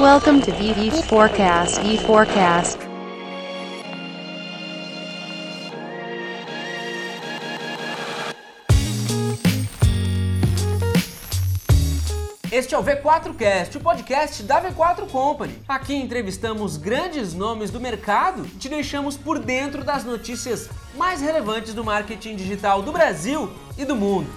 Welcome to VV Forecast. Forecast. Este é o V4Cast, o podcast da V4 Company. Aqui entrevistamos grandes nomes do mercado e te deixamos por dentro das notícias mais relevantes do marketing digital do Brasil e do mundo.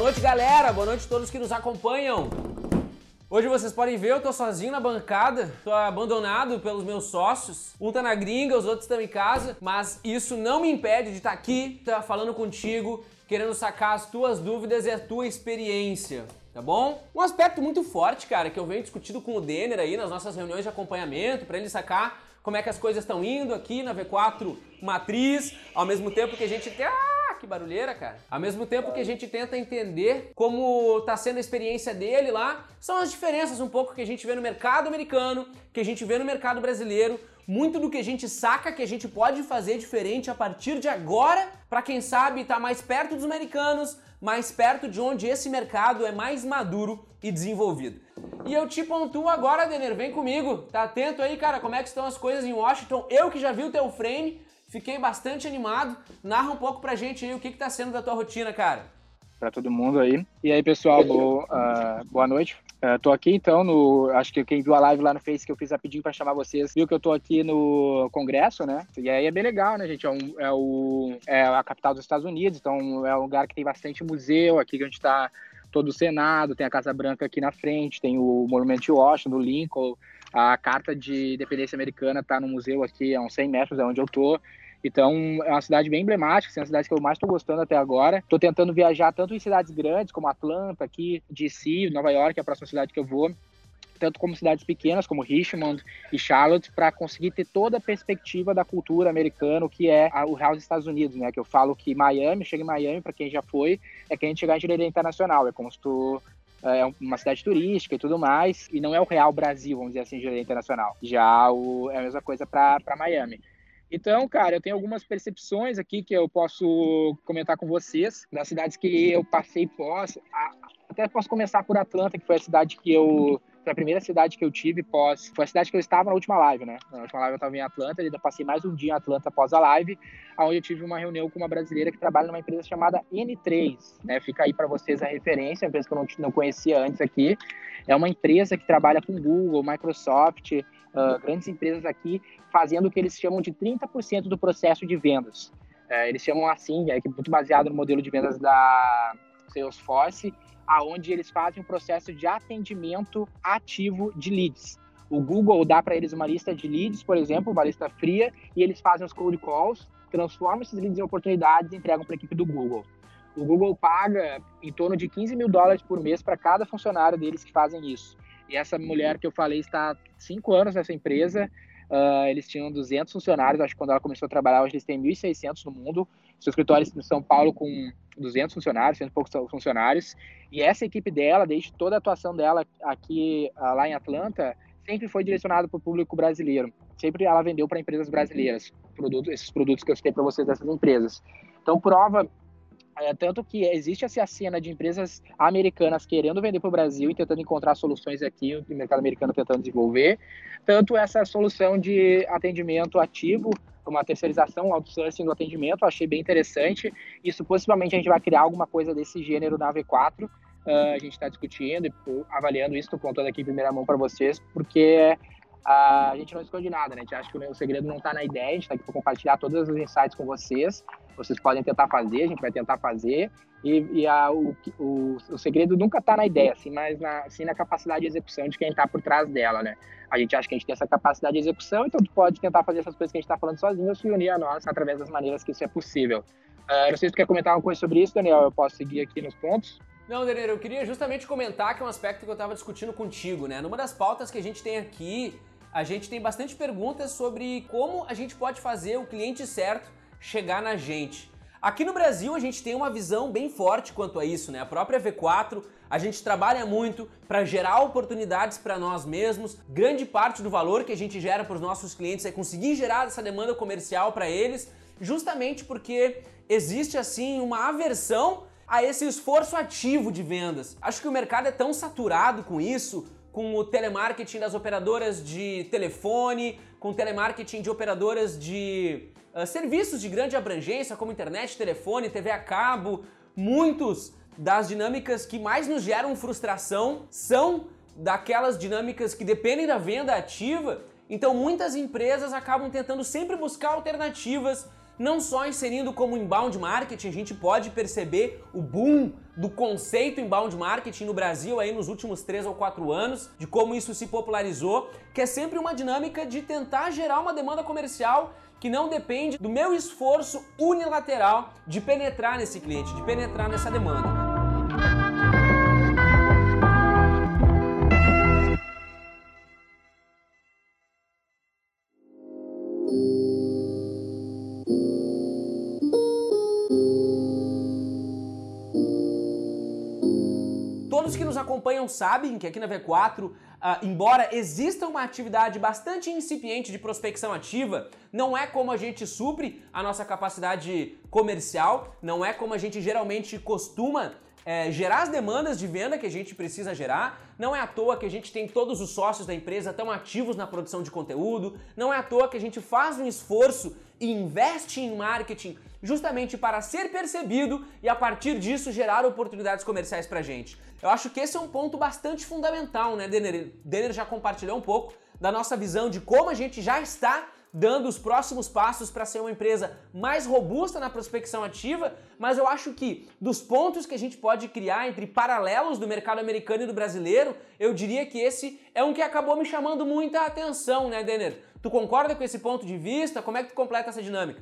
Noite, galera. Boa noite a todos que nos acompanham. Hoje vocês podem ver, eu tô sozinho na bancada, tô abandonado pelos meus sócios. Um tá na gringa, os outros estão em casa, mas isso não me impede de estar aqui, tá falando contigo, querendo sacar as tuas dúvidas e a tua experiência. Tá bom? Um aspecto muito forte, cara, que eu venho discutindo com o Denner aí nas nossas reuniões de acompanhamento, para ele sacar como é que as coisas estão indo aqui na V4 Matriz, ao mesmo tempo que a gente tem. Que barulheira, cara. Ao mesmo tempo que a gente tenta entender como tá sendo a experiência dele lá, são as diferenças um pouco que a gente vê no mercado americano, que a gente vê no mercado brasileiro, muito do que a gente saca que a gente pode fazer diferente a partir de agora, para quem sabe estar tá mais perto dos americanos, mais perto de onde esse mercado é mais maduro e desenvolvido. E eu te pontuo agora, Denner, vem comigo. Tá atento aí, cara, como é que estão as coisas em Washington? Eu que já vi o teu frame, fiquei bastante animado. Narra um pouco pra gente aí o que que tá sendo da tua rotina, cara. Para todo mundo aí. E aí, pessoal, boa, uh, boa noite. Uh, tô aqui então no. Acho que quem viu a live lá no Face que eu fiz rapidinho para chamar vocês, viu que eu tô aqui no Congresso, né? E aí é bem legal, né, gente? É, um, é, o, é a capital dos Estados Unidos, então é um lugar que tem bastante museu aqui que a gente tá todo o Senado, tem a Casa Branca aqui na frente, tem o Monumento de Washington, do Lincoln, a Carta de Independência Americana está no museu aqui a uns 100 metros de onde eu tô. Então, é uma cidade bem emblemática, assim, é uma cidade que eu mais estou gostando até agora. Estou tentando viajar tanto em cidades grandes, como Atlanta, aqui, DC, Nova York, é a próxima cidade que eu vou, tanto como cidades pequenas, como Richmond e Charlotte, para conseguir ter toda a perspectiva da cultura americana, que é o real dos Estados Unidos, né? Que eu falo que Miami, chega em Miami, para quem já foi, é que a gente chegar em direito internacional, é como se tu é uma cidade turística e tudo mais, e não é o real Brasil, vamos dizer assim, de internacional. Já o, é a mesma coisa para Miami. Então, cara, eu tenho algumas percepções aqui que eu posso comentar com vocês das cidades que eu passei pós. Até posso começar por Atlanta, que foi a cidade que eu foi a primeira cidade que eu tive pós. Foi a cidade que eu estava na última live, né? Na última live eu estava em Atlanta, ainda passei mais um dia em Atlanta após a live, onde eu tive uma reunião com uma brasileira que trabalha numa empresa chamada N3, né? Fica aí para vocês a referência, uma empresa que eu não, não conhecia antes aqui. É uma empresa que trabalha com Google, Microsoft, uh, grandes empresas aqui, fazendo o que eles chamam de 30% do processo de vendas. Uh, eles chamam assim, é muito baseado no modelo de vendas da Salesforce, aonde eles fazem um processo de atendimento ativo de leads. O Google dá para eles uma lista de leads, por exemplo, uma lista fria, e eles fazem os cold calls, transformam esses leads em oportunidades e entregam para a equipe do Google. O Google paga em torno de 15 mil dólares por mês para cada funcionário deles que fazem isso. E essa mulher que eu falei está há cinco anos nessa empresa. Uh, eles tinham 200 funcionários, acho que quando ela começou a trabalhar, hoje eles têm 1.600 no mundo. Seu escritório em São Paulo com 200 funcionários, 100 e poucos funcionários. E essa equipe dela, desde toda a atuação dela aqui uh, lá em Atlanta, sempre foi direcionada para o público brasileiro. Sempre ela vendeu para empresas brasileiras, produtos, esses produtos que eu citei para vocês dessas empresas. Então, prova é, tanto que existe essa cena de empresas americanas querendo vender para o Brasil e tentando encontrar soluções aqui, o mercado americano tentando desenvolver, tanto essa solução de atendimento ativo, uma terceirização, um outsourcing do atendimento, achei bem interessante. Isso possivelmente a gente vai criar alguma coisa desse gênero na V4. Uh, ah, a gente está discutindo e avaliando isso, estou contando aqui em primeira mão para vocês, porque a gente não esconde nada, né? A gente acha que o segredo não está na ideia, a gente está aqui para compartilhar todos os insights com vocês. Vocês podem tentar fazer, a gente vai tentar fazer. E, e a, o, o, o, segredo nunca está na ideia, assim, mas na, assim, na capacidade de execução de quem está por trás dela, né? A gente acha que a gente tem essa capacidade de execução, então tu pode tentar fazer essas coisas que a gente está falando sozinho ou se unir a nós através das maneiras que isso é possível. Uh, não sei se tu quer comentar alguma coisa sobre isso, Daniel, eu posso seguir aqui nos pontos. Não, Dener, eu queria justamente comentar que é um aspecto que eu estava discutindo contigo, né? Numa das pautas que a gente tem aqui, a gente tem bastante perguntas sobre como a gente pode fazer o cliente certo chegar na gente. Aqui no Brasil a gente tem uma visão bem forte quanto a isso, né? A própria V4, a gente trabalha muito para gerar oportunidades para nós mesmos. Grande parte do valor que a gente gera para os nossos clientes é conseguir gerar essa demanda comercial para eles, justamente porque existe assim uma aversão a esse esforço ativo de vendas. Acho que o mercado é tão saturado com isso, com o telemarketing das operadoras de telefone, com o telemarketing de operadoras de uh, serviços de grande abrangência, como internet, telefone, TV a cabo, muitos das dinâmicas que mais nos geram frustração são daquelas dinâmicas que dependem da venda ativa. Então muitas empresas acabam tentando sempre buscar alternativas não só inserindo como inbound marketing, a gente pode perceber o boom do conceito inbound marketing no Brasil aí nos últimos três ou quatro anos, de como isso se popularizou, que é sempre uma dinâmica de tentar gerar uma demanda comercial que não depende do meu esforço unilateral de penetrar nesse cliente, de penetrar nessa demanda. Acompanham sabem que aqui na V4, uh, ah, embora exista uma atividade bastante incipiente de prospecção ativa, não é como a gente supre a nossa capacidade comercial, não é como a gente geralmente costuma é, gerar as demandas de venda que a gente precisa gerar. Não é à toa que a gente tem todos os sócios da empresa tão ativos na produção de conteúdo. Não é à toa que a gente faz um esforço e investe em marketing justamente para ser percebido e a partir disso gerar oportunidades comerciais para a gente. Eu acho que esse é um ponto bastante fundamental, né, Denner? Denner já compartilhou um pouco da nossa visão de como a gente já está dando os próximos passos para ser uma empresa mais robusta na prospecção ativa, mas eu acho que dos pontos que a gente pode criar entre paralelos do mercado americano e do brasileiro, eu diria que esse é um que acabou me chamando muita atenção, né, Denner? Tu concorda com esse ponto de vista? Como é que tu completa essa dinâmica?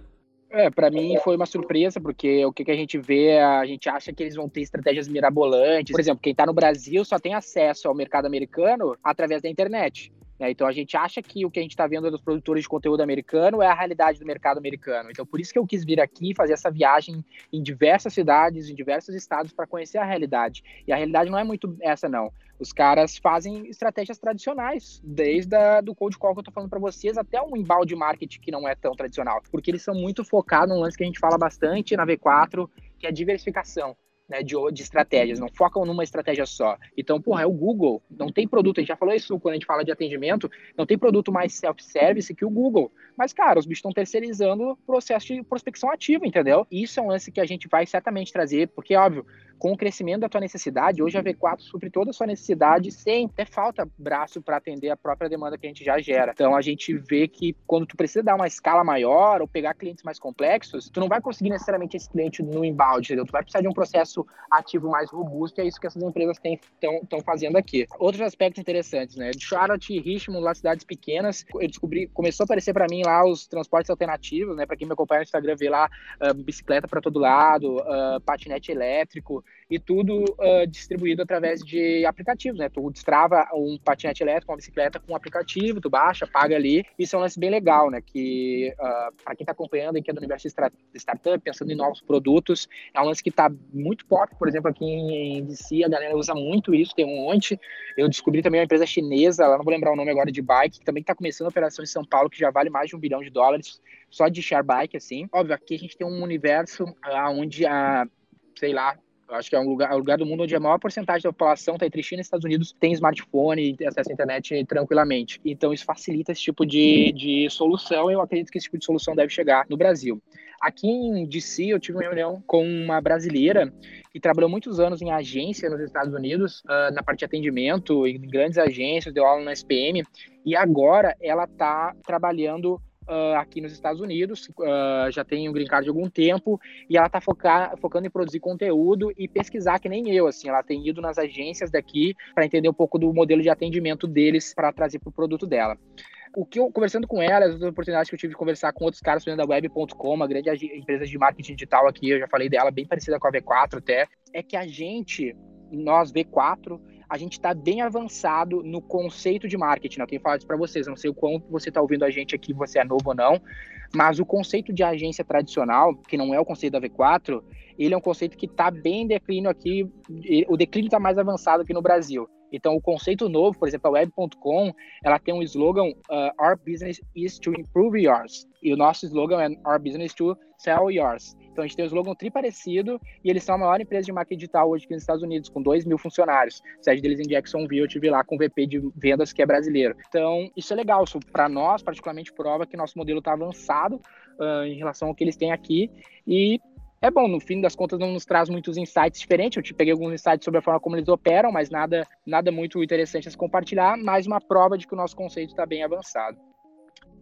É, para mim foi uma surpresa, porque o que, que a gente vê, a gente acha que eles vão ter estratégias mirabolantes. Por exemplo, quem está no Brasil só tem acesso ao mercado americano através da internet. Né? Então a gente acha que o que a gente está vendo dos produtores de conteúdo americano é a realidade do mercado americano. Então por isso que eu quis vir aqui fazer essa viagem em diversas cidades, em diversos estados para conhecer a realidade. E a realidade não é muito essa não. Os caras fazem estratégias tradicionais, desde a, do cold call que eu estou falando para vocês até um embalde marketing que não é tão tradicional, porque eles são muito focados num lance que a gente fala bastante na V4, que é diversificação né, de, de estratégias, não focam numa estratégia só. Então, porra, é o Google, não tem produto, a gente já falou isso quando a gente fala de atendimento, não tem produto mais self-service que o Google. Mas, cara, os bichos estão terceirizando o processo de prospecção ativa, entendeu? Isso é um lance que a gente vai certamente trazer, porque, óbvio, com o crescimento da tua necessidade, hoje a V4 supre toda a sua necessidade sem até falta braço para atender a própria demanda que a gente já gera. Então a gente vê que quando tu precisa dar uma escala maior ou pegar clientes mais complexos, tu não vai conseguir necessariamente esse cliente no embalde, entendeu? Tu vai precisar de um processo ativo mais robusto, e é isso que essas empresas estão fazendo aqui. Outros aspectos interessantes, né? De Charlotte e Richmond, lá cidades pequenas, eu descobri, começou a aparecer para mim lá os transportes alternativos, né? Para quem me acompanha no Instagram, vê lá uh, bicicleta para todo lado, uh, patinete elétrico, e tudo uh, distribuído através de aplicativos, né? Tu destrava um patinete elétrico, uma bicicleta com um aplicativo, tu baixa, paga ali. Isso é um lance bem legal, né? Que uh, para quem está acompanhando e que é do universo de startup, pensando em novos produtos, é um lance que está muito pop, por exemplo, aqui em DC, a galera usa muito isso, tem um monte. Eu descobri também uma empresa chinesa, lá não vou lembrar o nome agora de bike, que também está começando a operação em São Paulo, que já vale mais de um bilhão de dólares só de share bike, assim. Óbvio, aqui a gente tem um universo uh, onde a sei lá, acho que é um lugar, é um lugar do mundo onde a maior porcentagem da população está entre China e Estados Unidos tem smartphone e acesso à internet tranquilamente. Então isso facilita esse tipo de, de solução e eu acredito que esse tipo de solução deve chegar no Brasil. Aqui em DC eu tive uma reunião com uma brasileira que trabalhou muitos anos em agência nos Estados Unidos, uh, na parte de atendimento, em grandes agências, deu aula na SPM, e agora ela está trabalhando uh, aqui nos Estados Unidos, uh, já tem um green card de algum tempo, e ela está focando em produzir conteúdo e pesquisar que nem eu, assim, ela tem ido nas agências daqui para entender um pouco do modelo de atendimento deles para trazer para o produto dela. O que eu, conversando com ela, as outras oportunidades que eu tive de conversar com outros caras da web.com, uma grande empresa de marketing digital aqui, eu já falei dela, bem parecida com a V4 até, é que a gente, nós V4, a gente está bem avançado no conceito de marketing. Né? Eu tenho falado isso para vocês, não sei o quanto você está ouvindo a gente aqui, você é novo ou não, mas o conceito de agência tradicional, que não é o conceito da V4, ele é um conceito que está bem em declínio aqui, o declínio está mais avançado aqui no Brasil. Então, o conceito novo, por exemplo, a Web.com, ela tem um slogan, uh, Our Business is to Improve Yours. E o nosso slogan é Our Business to Sell Yours. Então, a gente tem um slogan triparecido e eles são a maior empresa de marketing digital hoje aqui nos Estados Unidos, com 2 mil funcionários. A sede deles em Jacksonville, eu tive lá com o VP de vendas, que é brasileiro. Então, isso é legal. Isso, para nós, particularmente, prova que nosso modelo está avançado uh, em relação ao que eles têm aqui. E é bom, no fim das contas não nos traz muitos insights diferentes. Eu te peguei alguns insights sobre a forma como eles operam, mas nada, nada muito interessante a se compartilhar. Mais uma prova de que o nosso conceito está bem avançado.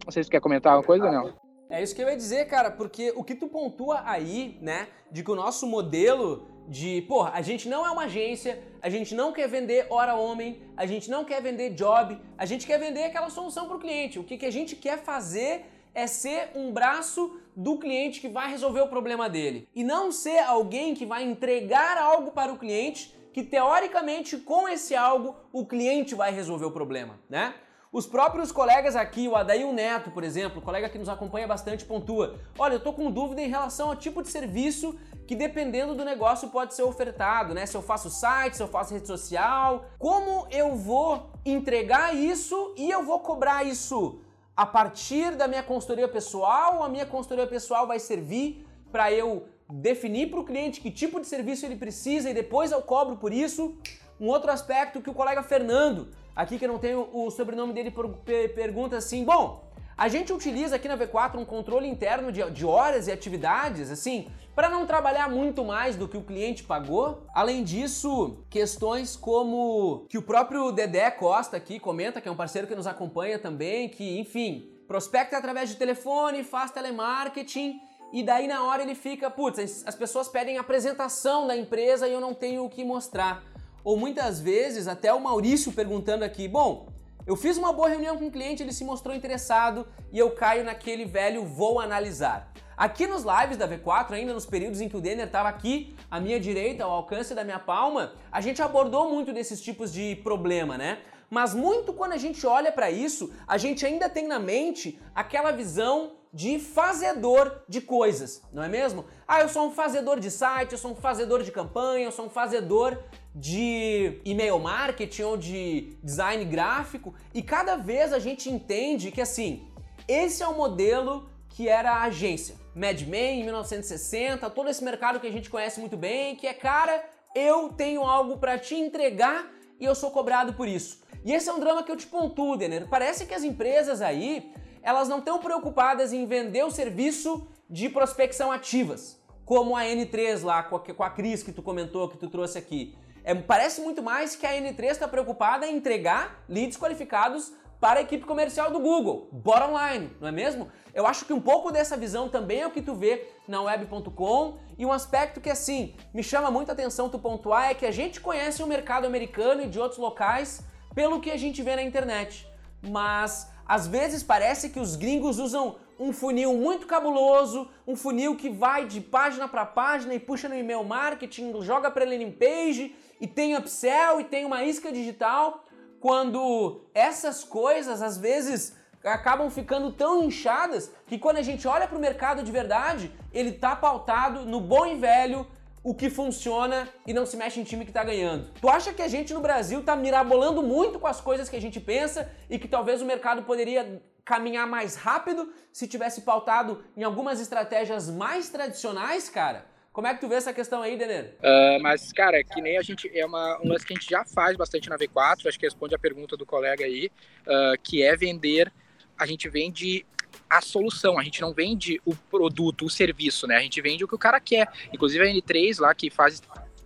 Não sei se você quer comentar alguma coisa ou não. É isso que eu ia dizer, cara, porque o que tu pontua aí, né, de que o nosso modelo de, porra, a gente não é uma agência, a gente não quer vender hora homem, a gente não quer vender job, a gente quer vender aquela solução para o cliente. O que, que a gente quer fazer é ser um braço do cliente que vai resolver o problema dele e não ser alguém que vai entregar algo para o cliente que teoricamente com esse algo o cliente vai resolver o problema, né? Os próprios colegas aqui, o Adail Neto, por exemplo, colega que nos acompanha bastante, pontua: Olha, eu tô com dúvida em relação ao tipo de serviço que, dependendo do negócio, pode ser ofertado, né? Se eu faço site, se eu faço rede social, como eu vou entregar isso e eu vou cobrar isso a partir da minha consultoria pessoal, a minha consultoria pessoal vai servir para eu definir para o cliente que tipo de serviço ele precisa e depois eu cobro por isso. Um outro aspecto que o colega Fernando, aqui que não tenho o sobrenome dele, pergunta assim: bom, a gente utiliza aqui na V4 um controle interno de, de horas e atividades, assim, para não trabalhar muito mais do que o cliente pagou. Além disso, questões como que o próprio Dedé Costa aqui comenta, que é um parceiro que nos acompanha também, que, enfim, prospecta através de telefone, faz telemarketing. E daí na hora ele fica, putz, as pessoas pedem apresentação da empresa e eu não tenho o que mostrar. Ou muitas vezes, até o Maurício perguntando aqui, bom, eu fiz uma boa reunião com o cliente, ele se mostrou interessado e eu caio naquele velho vou analisar. Aqui nos lives da V4, ainda nos períodos em que o Denner estava aqui à minha direita, ao alcance da minha palma, a gente abordou muito desses tipos de problema, né? Mas muito quando a gente olha para isso, a gente ainda tem na mente aquela visão de fazedor de coisas, não é mesmo? Ah, eu sou um fazedor de site, eu sou um fazedor de campanha, eu sou um fazedor de e-mail marketing ou de design gráfico, e cada vez a gente entende que assim, esse é o modelo que era a agência. Mad Men em 1960, todo esse mercado que a gente conhece muito bem, que é cara, eu tenho algo para te entregar e eu sou cobrado por isso. E esse é um drama que eu te pontuo, Denner. Parece que as empresas aí, elas não estão preocupadas em vender o serviço de prospecção ativas, como a N3 lá, com a, com a Cris que tu comentou, que tu trouxe aqui. É, parece muito mais que a N3 está preocupada em entregar leads qualificados para a equipe comercial do Google, bottom line, não é mesmo? Eu acho que um pouco dessa visão também é o que tu vê na web.com e um aspecto que assim me chama muita atenção tu pontuar é que a gente conhece o mercado americano e de outros locais pelo que a gente vê na internet, mas às vezes parece que os gringos usam um funil muito cabuloso, um funil que vai de página para página e puxa no e-mail marketing, joga para landing page e tem upsell e tem uma isca digital, quando essas coisas às vezes acabam ficando tão inchadas que quando a gente olha para o mercado de verdade, ele tá pautado no bom e velho o que funciona e não se mexe em time que tá ganhando. Tu acha que a gente no Brasil tá mirabolando muito com as coisas que a gente pensa e que talvez o mercado poderia caminhar mais rápido se tivesse pautado em algumas estratégias mais tradicionais, cara? Como é que tu vê essa questão aí, Denner? Uh, mas, cara, que nem a gente. É uma, um lance que a gente já faz bastante na V4, acho que responde a pergunta do colega aí, uh, que é vender. A gente vende a solução, a gente não vende o produto, o serviço, né? A gente vende o que o cara quer. Inclusive a N3 lá, que faz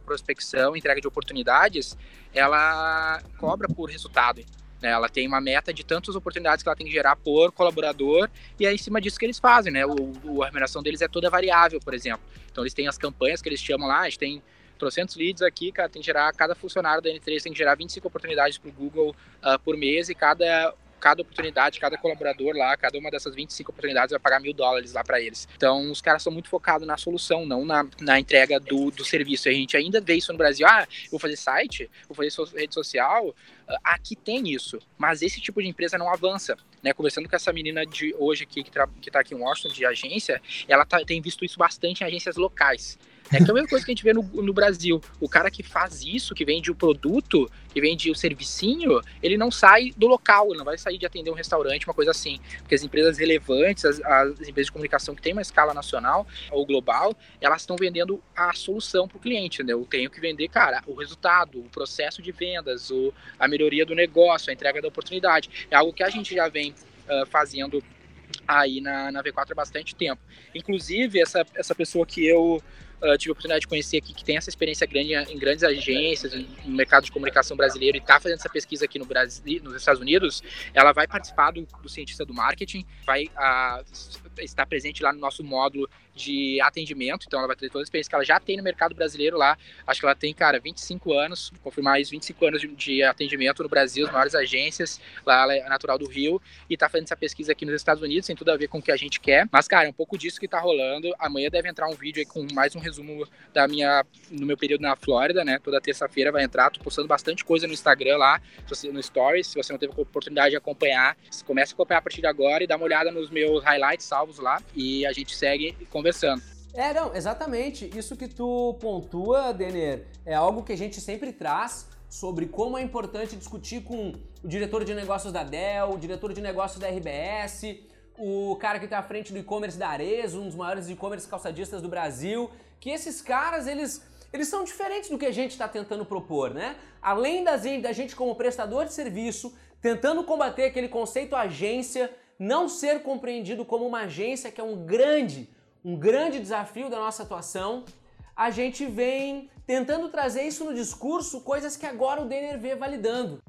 prospecção, entrega de oportunidades, ela cobra por resultado. Né? Ela tem uma meta de tantas oportunidades que ela tem que gerar por colaborador e é em cima disso que eles fazem, né? O, o, a remuneração deles é toda variável, por exemplo. Então eles têm as campanhas que eles chamam lá, a gente tem trocentos leads aqui, cara, tem que gerar, cada funcionário da N3 tem que gerar 25 oportunidades para o Google uh, por mês e cada cada oportunidade, cada colaborador lá, cada uma dessas 25 oportunidades vai pagar mil dólares lá para eles. Então, os caras são muito focados na solução, não na, na entrega do, do serviço. A gente ainda vê isso no Brasil. Ah, vou fazer site, vou fazer so rede social. Ah, aqui tem isso, mas esse tipo de empresa não avança. Né? Conversando com essa menina de hoje aqui, que, está aqui em Washington, de agência, ela tá, tem visto isso bastante em agências locais. É que é a mesma coisa que a gente vê no, no Brasil. O cara que faz isso, que vende o produto, que vende o servicinho, ele não sai do local, ele não vai sair de atender um restaurante, uma coisa assim. Porque as empresas relevantes, as, as empresas de comunicação que têm uma escala nacional ou global, elas estão vendendo a solução para o cliente, entendeu? Eu tenho que vender, cara, o resultado, o processo de vendas, o, a melhoria do negócio, a entrega da oportunidade. É algo que a gente já vem uh, fazendo aí na, na V4 há bastante tempo. Inclusive, essa, essa pessoa que eu uh, tive a oportunidade de conhecer aqui, que tem essa experiência grande em grandes agências, no mercado de comunicação brasileiro, e está fazendo essa pesquisa aqui no Brasil, nos Estados Unidos, ela vai participar do, do cientista do marketing, vai uh, estar presente lá no nosso módulo de atendimento, então ela vai ter toda a experiência que ela já tem no mercado brasileiro lá. Acho que ela tem, cara, 25 anos, confirmar isso, 25 anos de, de, atendimento no Brasil, as maiores agências. Lá ela é natural do Rio e tá fazendo essa pesquisa aqui nos Estados Unidos, tem tudo a ver com o que a gente quer. Mas, cara, é um pouco disso que tá rolando. Amanhã deve entrar um vídeo aí com mais um resumo da minha no meu período na Flórida, né? Toda terça-feira vai entrar, tô postando bastante coisa no Instagram lá, no Stories, se você não teve a oportunidade de acompanhar, comece a acompanhar a partir de agora e dá uma olhada nos meus highlights salvos lá e a gente segue conversando. É, não, exatamente. Isso que tu pontua, Denner, é algo que a gente sempre traz sobre como é importante discutir com o diretor de negócios da Dell, o diretor de negócios da RBS, o cara que está à frente do e-commerce da Arezzo, um dos maiores e-commerce calçadistas do Brasil, que esses caras, eles eles são diferentes do que a gente está tentando propor, né? Além da gente, da gente como prestador de serviço, tentando combater aquele conceito agência, não ser compreendido como uma agência que é um grande um grande desafio da nossa atuação, a gente vem tentando trazer isso no discurso, coisas que agora o Denner vê validando.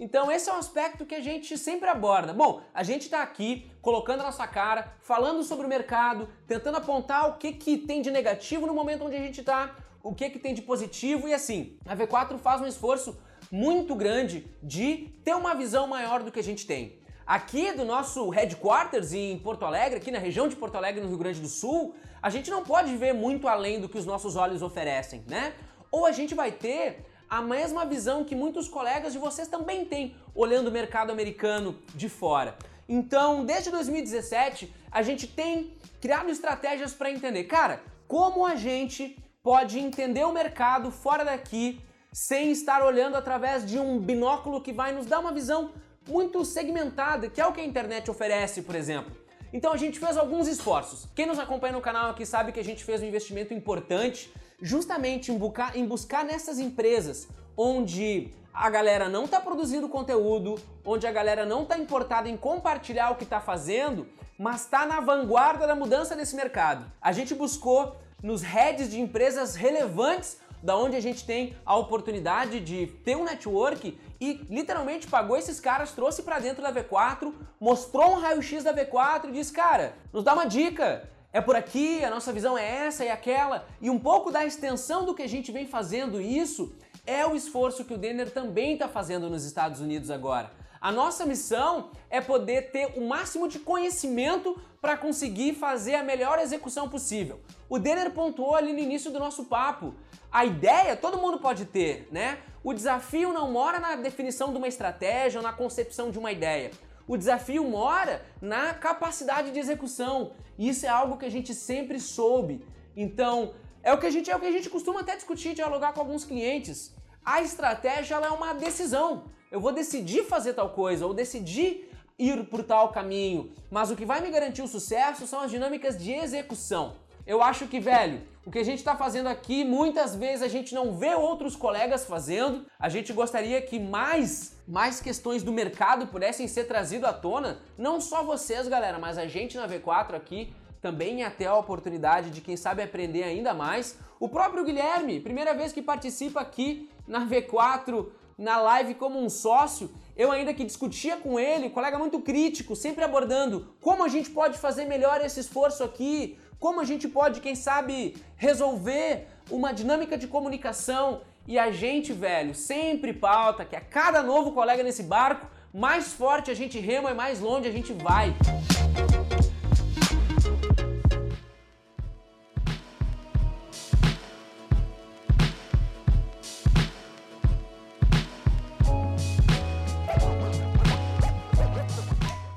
Então esse é um aspecto que a gente sempre aborda. Bom, a gente está aqui colocando a nossa cara, falando sobre o mercado, tentando apontar o que, que tem de negativo no momento onde a gente está, o que, que tem de positivo e assim. A V4 faz um esforço muito grande de ter uma visão maior do que a gente tem. Aqui do nosso headquarters em Porto Alegre, aqui na região de Porto Alegre, no Rio Grande do Sul, a gente não pode ver muito além do que os nossos olhos oferecem, né? Ou a gente vai ter a mesma visão que muitos colegas de vocês também têm, olhando o mercado americano de fora. Então, desde 2017, a gente tem criado estratégias para entender, cara, como a gente pode entender o mercado fora daqui sem estar olhando através de um binóculo que vai nos dar uma visão muito segmentada, que é o que a internet oferece, por exemplo. Então a gente fez alguns esforços. Quem nos acompanha no canal aqui sabe que a gente fez um investimento importante justamente em, buscar, em buscar nessas empresas onde a galera não está produzindo conteúdo, onde a galera não está importada em compartilhar o que está fazendo, mas está na vanguarda da mudança desse mercado. A gente buscou nos heads de empresas relevantes da onde a gente tem a oportunidade de ter um network e literalmente pagou esses caras, trouxe para dentro da V4, mostrou um raio-x da V4 e disse: "Cara, nos dá uma dica. É por aqui, a nossa visão é essa e aquela". E um pouco da extensão do que a gente vem fazendo isso é o esforço que o Denner também está fazendo nos Estados Unidos agora. A nossa missão é poder ter o máximo de conhecimento para conseguir fazer a melhor execução possível. O Denner pontuou ali no início do nosso papo. A ideia todo mundo pode ter, né? O desafio não mora na definição de uma estratégia ou na concepção de uma ideia. O desafio mora na capacidade de execução. Isso é algo que a gente sempre soube. Então, é o que a gente é o que a gente costuma até discutir, dialogar com alguns clientes. A estratégia é uma decisão. Eu vou decidir fazer tal coisa ou decidir ir por tal caminho, mas o que vai me garantir o sucesso são as dinâmicas de execução. Eu acho que, velho, o que a gente está fazendo aqui, muitas vezes a gente não vê outros colegas fazendo. A gente gostaria que mais, mais questões do mercado pudessem ser trazidas à tona. Não só vocês, galera, mas a gente na V4 aqui também ter a oportunidade de, quem sabe, aprender ainda mais. O próprio Guilherme, primeira vez que participa aqui na V4, na live como um sócio, eu ainda que discutia com ele, colega muito crítico, sempre abordando como a gente pode fazer melhor esse esforço aqui, como a gente pode, quem sabe, resolver uma dinâmica de comunicação e a gente, velho, sempre pauta que a cada novo colega nesse barco mais forte a gente rema e mais longe a gente vai.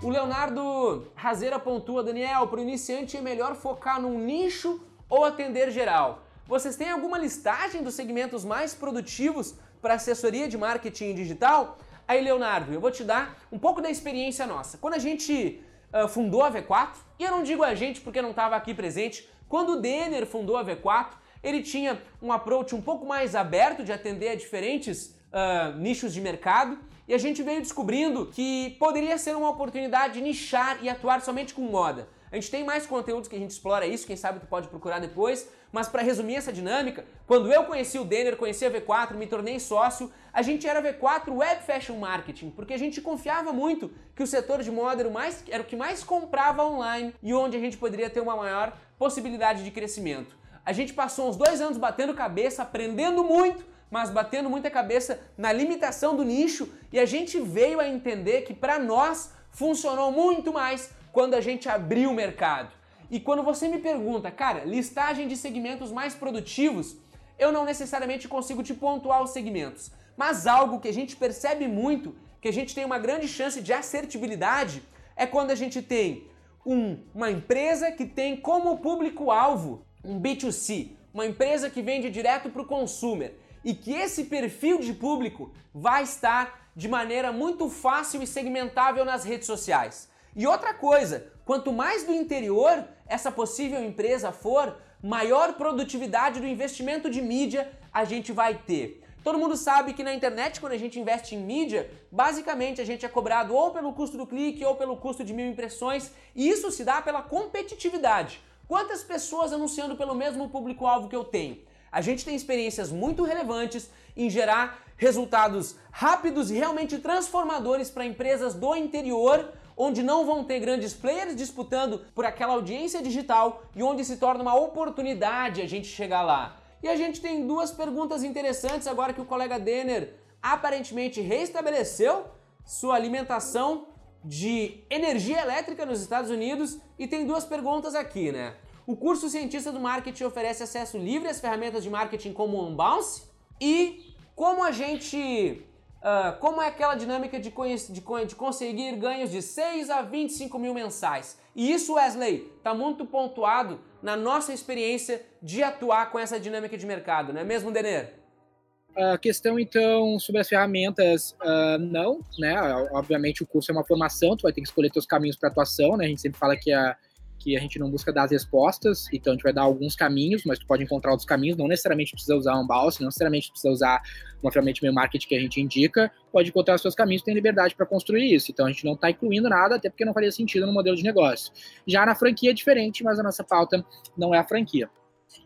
O Leonardo Razeira pontua, Daniel, para o iniciante é melhor focar num nicho ou atender geral. Vocês têm alguma listagem dos segmentos mais produtivos para assessoria de marketing digital? Aí, Leonardo, eu vou te dar um pouco da experiência nossa. Quando a gente uh, fundou a V4, e eu não digo a gente porque não estava aqui presente, quando o Denner fundou a V4, ele tinha um approach um pouco mais aberto de atender a diferentes uh, nichos de mercado e a gente veio descobrindo que poderia ser uma oportunidade de nichar e atuar somente com moda. A gente tem mais conteúdos que a gente explora isso, quem sabe tu pode procurar depois, mas para resumir essa dinâmica, quando eu conheci o Denner, conheci a V4, me tornei sócio, a gente era V4 Web Fashion Marketing, porque a gente confiava muito que o setor de moda era o, mais, era o que mais comprava online e onde a gente poderia ter uma maior possibilidade de crescimento. A gente passou uns dois anos batendo cabeça, aprendendo muito, mas batendo muita cabeça na limitação do nicho e a gente veio a entender que para nós funcionou muito mais quando a gente abriu o mercado. E quando você me pergunta, cara, listagem de segmentos mais produtivos, eu não necessariamente consigo te pontuar os segmentos, mas algo que a gente percebe muito, que a gente tem uma grande chance de assertibilidade, é quando a gente tem um, uma empresa que tem como público-alvo um B2C, uma empresa que vende direto para o consumer e que esse perfil de público vai estar de maneira muito fácil e segmentável nas redes sociais. E outra coisa, quanto mais do interior essa possível empresa for, maior produtividade do investimento de mídia a gente vai ter. Todo mundo sabe que na internet, quando a gente investe em mídia, basicamente a gente é cobrado ou pelo custo do clique ou pelo custo de mil impressões, e isso se dá pela competitividade. Quantas pessoas anunciando pelo mesmo público-alvo que eu tenho? A gente tem experiências muito relevantes em gerar resultados rápidos e realmente transformadores para empresas do interior, onde não vão ter grandes players disputando por aquela audiência digital e onde se torna uma oportunidade a gente chegar lá. E a gente tem duas perguntas interessantes agora que o colega Denner aparentemente restabeleceu sua alimentação de energia elétrica nos Estados Unidos e tem duas perguntas aqui, né? O curso Cientista do Marketing oferece acesso livre às ferramentas de marketing como o Unbounce e como a gente. Uh, como é aquela dinâmica de, de, de, conseguir ganhos de 6 a 25 mil mensais. E isso, Wesley, está muito pontuado na nossa experiência de atuar com essa dinâmica de mercado, não é mesmo, Denner? A questão, então, sobre as ferramentas, uh, não, né? Obviamente o curso é uma formação, tu vai ter que escolher teus caminhos para atuação, né? A gente sempre fala que a, que a gente não busca dar as respostas, então a gente vai dar alguns caminhos, mas tu pode encontrar outros caminhos, não necessariamente precisa usar um balse, não necessariamente precisa usar uma ferramenta de marketing que a gente indica, pode encontrar os seus caminhos, tem liberdade para construir isso. Então a gente não está incluindo nada, até porque não faria sentido no modelo de negócio. Já na franquia é diferente, mas a nossa pauta não é a franquia.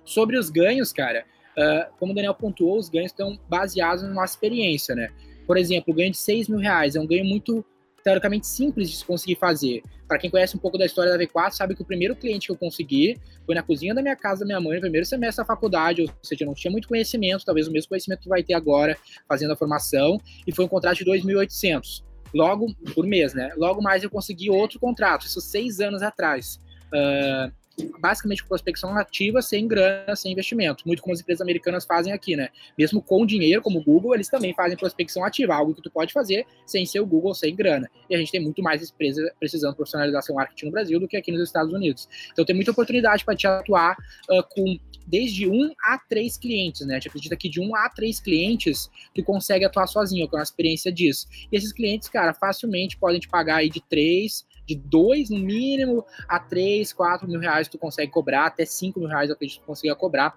Sobre os ganhos, cara, uh, como o Daniel pontuou, os ganhos estão baseados na nossa experiência, né? Por exemplo, o ganho de 6 mil reais é um ganho muito teoricamente simples de se conseguir fazer. Para quem conhece um pouco da história da V4, sabe que o primeiro cliente que eu consegui foi na cozinha da minha casa da minha mãe, no primeiro semestre da faculdade, ou seja, eu não tinha muito conhecimento, talvez o mesmo conhecimento que vai ter agora fazendo a formação, e foi um contrato de 2.800. Logo, por mês, né? Logo mais eu consegui outro contrato, isso seis anos atrás. Uh, basicamente prospecção nativa sem grana, sem investimento, muito como as empresas americanas fazem aqui, né? Mesmo com dinheiro, como o Google, eles também fazem prospecção ativa, algo que tu pode fazer sem ser o Google, sem grana. E a gente tem muito mais empresas precisando profissionalizar seu marketing no Brasil do que aqui nos Estados Unidos. Então tem muita oportunidade para te atuar uh, com desde um a três clientes, né? A gente acredita que de um a três clientes tu consegue atuar sozinho, com a experiência disso. E esses clientes, cara, facilmente podem te pagar aí de três de dois no mínimo a três, quatro mil reais tu consegue cobrar, até cinco mil reais eu acredito que tu consiga cobrar,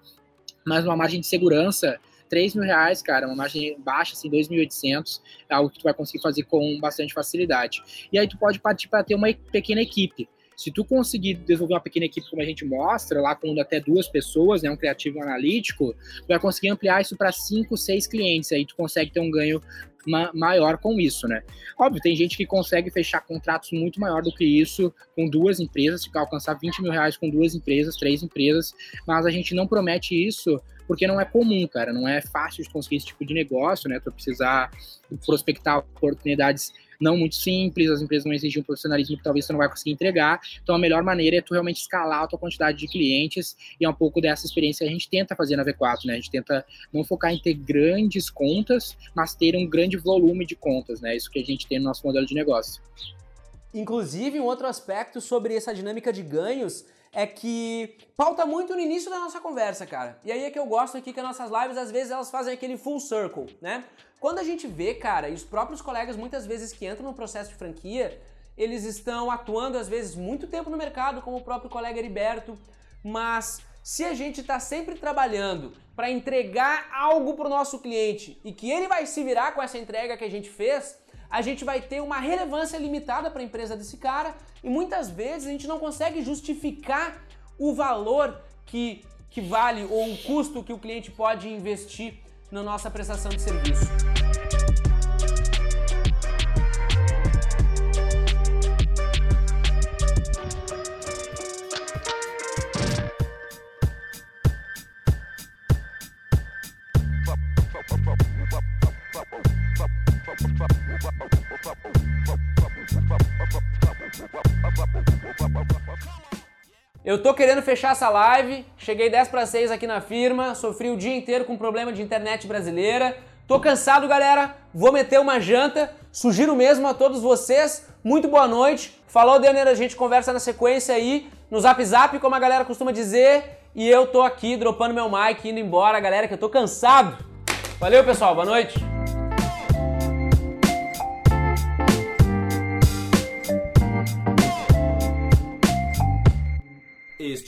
mas uma margem de segurança 3 mil reais, cara, uma margem baixa, assim, 2.800, é algo que tu vai conseguir fazer com bastante facilidade. E aí tu pode partir para ter uma pequena equipe. Se tu conseguir desenvolver uma pequena equipe, como a gente mostra, lá com até duas pessoas, né, um criativo analítico, tu vai conseguir ampliar isso para cinco, seis clientes. Aí tu consegue ter um ganho ma maior com isso, né? Óbvio, tem gente que consegue fechar contratos muito maior do que isso com duas empresas, ficar alcançar 20 mil reais com duas empresas, três empresas, mas a gente não promete isso porque não é comum, cara, não é fácil de conseguir esse tipo de negócio, né? Tu precisar prospectar oportunidades não muito simples, as empresas não exigem um profissionalismo que talvez você não vai conseguir entregar. Então, a melhor maneira é tu realmente escalar a tua quantidade de clientes e é um pouco dessa experiência que a gente tenta fazer na V4, né? A gente tenta não focar em ter grandes contas, mas ter um grande volume de contas, né? Isso que a gente tem no nosso modelo de negócio. Inclusive, um outro aspecto sobre essa dinâmica de ganhos é que pauta muito no início da nossa conversa, cara. E aí é que eu gosto aqui que as nossas lives, às vezes, elas fazem aquele full circle, né? Quando a gente vê, cara, e os próprios colegas muitas vezes que entram no processo de franquia, eles estão atuando às vezes muito tempo no mercado, como o próprio colega Heriberto, mas se a gente está sempre trabalhando para entregar algo para o nosso cliente e que ele vai se virar com essa entrega que a gente fez, a gente vai ter uma relevância limitada para a empresa desse cara e muitas vezes a gente não consegue justificar o valor que, que vale ou o custo que o cliente pode investir na nossa prestação de serviço. Eu tô querendo fechar essa live, cheguei 10 para 6 aqui na firma, sofri o dia inteiro com problema de internet brasileira. Tô cansado, galera. Vou meter uma janta. Sugiro mesmo a todos vocês. Muito boa noite. Falou, Denner, a gente conversa na sequência aí, no Zap Zap, como a galera costuma dizer. E eu tô aqui dropando meu mic, indo embora, galera, que eu tô cansado. Valeu, pessoal. Boa noite.